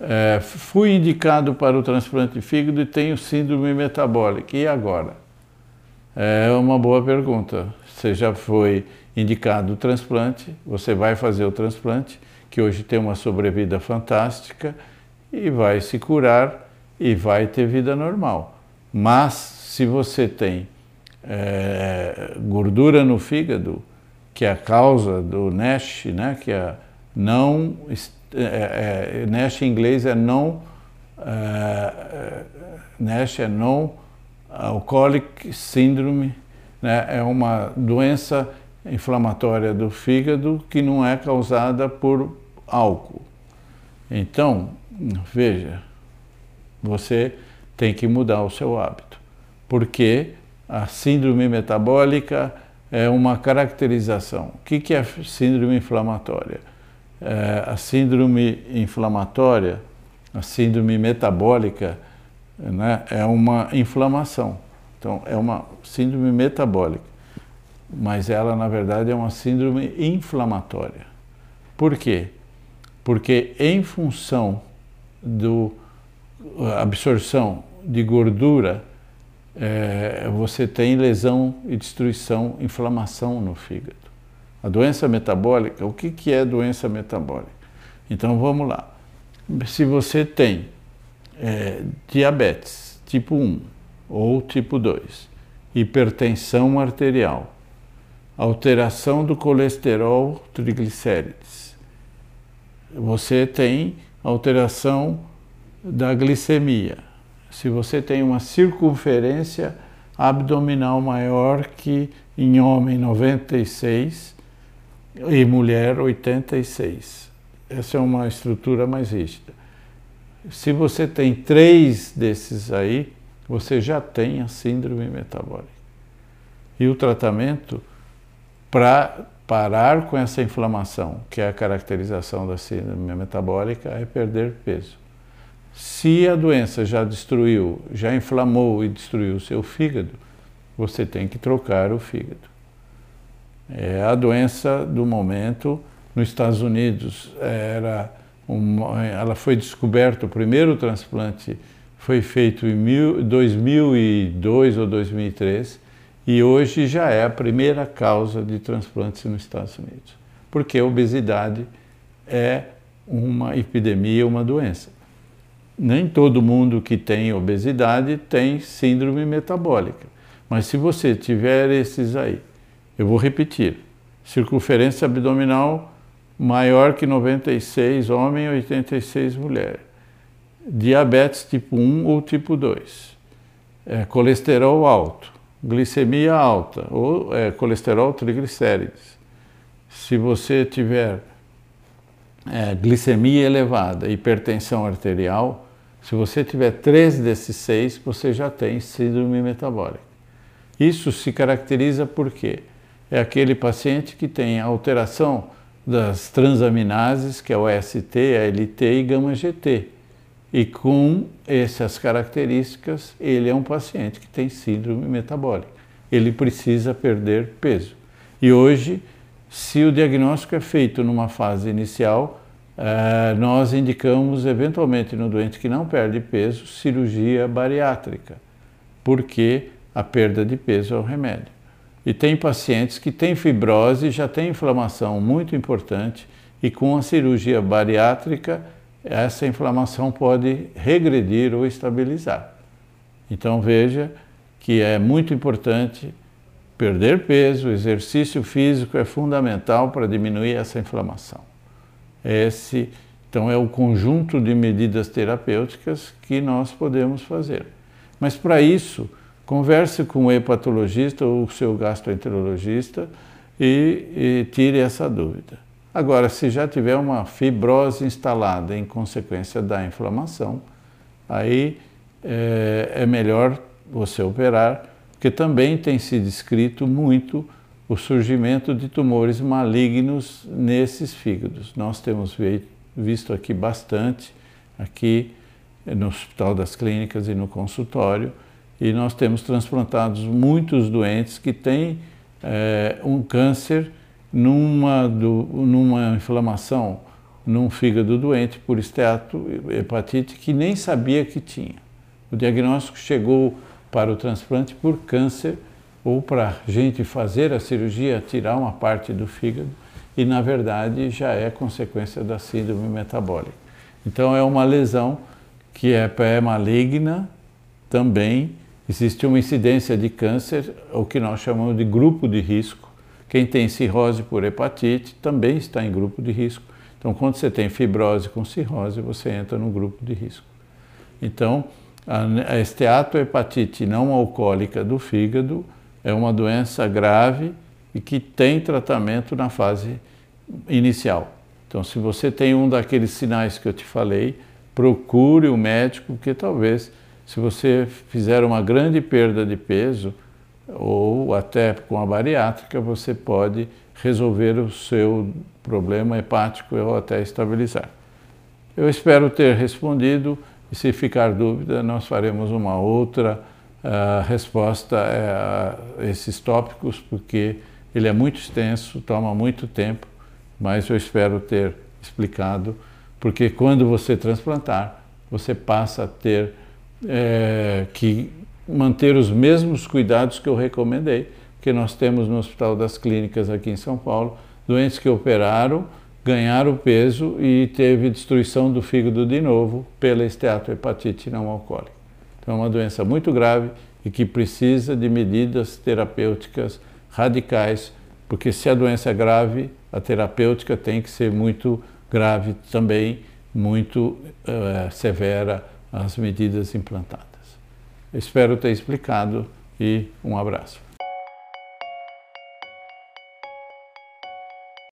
é, fui indicado para o transplante de fígado e tenho síndrome metabólica. E agora? É uma boa pergunta. Você já foi indicado o transplante, você vai fazer o transplante, que hoje tem uma sobrevida fantástica, e vai se curar e vai ter vida normal. Mas se você tem é, gordura no fígado, que é a causa do NASH, né, que é não é, é, NASH em inglês é não é, NASH é não alcoholic syndrome, né, é uma doença inflamatória do fígado que não é causada por álcool. Então, veja, você tem que mudar o seu hábito, porque a síndrome metabólica é uma caracterização. O que é síndrome inflamatória? É, a síndrome inflamatória, a síndrome metabólica, né, é uma inflamação. Então, é uma síndrome metabólica, mas ela, na verdade, é uma síndrome inflamatória. Por quê? Porque, em função da absorção de gordura é, você tem lesão e destruição, inflamação no fígado. A doença metabólica, o que, que é doença metabólica? Então vamos lá. Se você tem é, diabetes tipo 1 ou tipo 2, hipertensão arterial, alteração do colesterol triglicérides, você tem alteração da glicemia, se você tem uma circunferência abdominal maior que em homem 96 e mulher 86. Essa é uma estrutura mais rígida. Se você tem três desses aí, você já tem a síndrome metabólica. E o tratamento para parar com essa inflamação, que é a caracterização da síndrome metabólica, é perder peso. Se a doença já destruiu, já inflamou e destruiu o seu fígado, você tem que trocar o fígado. É a doença do momento. Nos Estados Unidos, era uma, ela foi descoberta, o primeiro transplante foi feito em mil, 2002 ou 2003 e hoje já é a primeira causa de transplantes nos Estados Unidos. Porque a obesidade é uma epidemia, uma doença nem todo mundo que tem obesidade tem síndrome metabólica. Mas se você tiver esses aí, eu vou repetir: circunferência abdominal maior que 96 homem e 86 mulher, diabetes tipo 1 ou tipo 2, é, colesterol alto, glicemia alta ou é, colesterol triglicérides. Se você tiver é, glicemia elevada, hipertensão arterial, se você tiver três desses seis, você já tem síndrome metabólica. Isso se caracteriza por quê? É aquele paciente que tem alteração das transaminases, que é o ST, a LT e gama-GT. E com essas características, ele é um paciente que tem síndrome metabólica. Ele precisa perder peso. E hoje, se o diagnóstico é feito numa fase inicial, Uh, nós indicamos, eventualmente, no doente que não perde peso, cirurgia bariátrica, porque a perda de peso é o remédio. E tem pacientes que têm fibrose, já têm inflamação muito importante, e com a cirurgia bariátrica, essa inflamação pode regredir ou estabilizar. Então veja que é muito importante perder peso, exercício físico é fundamental para diminuir essa inflamação. Esse, então, é o conjunto de medidas terapêuticas que nós podemos fazer. Mas para isso, converse com o hepatologista ou o seu gastroenterologista e, e tire essa dúvida. Agora, se já tiver uma fibrose instalada em consequência da inflamação, aí é, é melhor você operar, porque também tem se descrito muito o surgimento de tumores malignos nesses fígados. Nós temos visto aqui bastante, aqui no Hospital das Clínicas e no consultório, e nós temos transplantados muitos doentes que têm é, um câncer numa, do, numa inflamação num fígado doente por esteatohepatite que nem sabia que tinha. O diagnóstico chegou para o transplante por câncer ou para a gente fazer a cirurgia, tirar uma parte do fígado e na verdade já é consequência da síndrome metabólica. Então é uma lesão que é pré-maligna também, existe uma incidência de câncer, o que nós chamamos de grupo de risco. Quem tem cirrose por hepatite também está em grupo de risco. Então, quando você tem fibrose com cirrose, você entra no grupo de risco. Então, a esteatohepatite não alcoólica do fígado é uma doença grave e que tem tratamento na fase inicial. Então, se você tem um daqueles sinais que eu te falei, procure o médico, porque talvez, se você fizer uma grande perda de peso, ou até com a bariátrica, você pode resolver o seu problema hepático ou até estabilizar. Eu espero ter respondido e se ficar dúvida, nós faremos uma outra uh, resposta a esses tópicos, porque ele é muito extenso, toma muito tempo, mas eu espero ter explicado, porque quando você transplantar, você passa a ter é, que manter os mesmos cuidados que eu recomendei, porque nós temos no Hospital das Clínicas aqui em São Paulo doentes que operaram, ganharam peso e teve destruição do fígado de novo pela esteatohepatite não alcoólica. Então é uma doença muito grave e que precisa de medidas terapêuticas radicais, porque se a doença é grave, a terapêutica tem que ser muito grave também, muito uh, severa as medidas implantadas. Espero ter explicado e um abraço.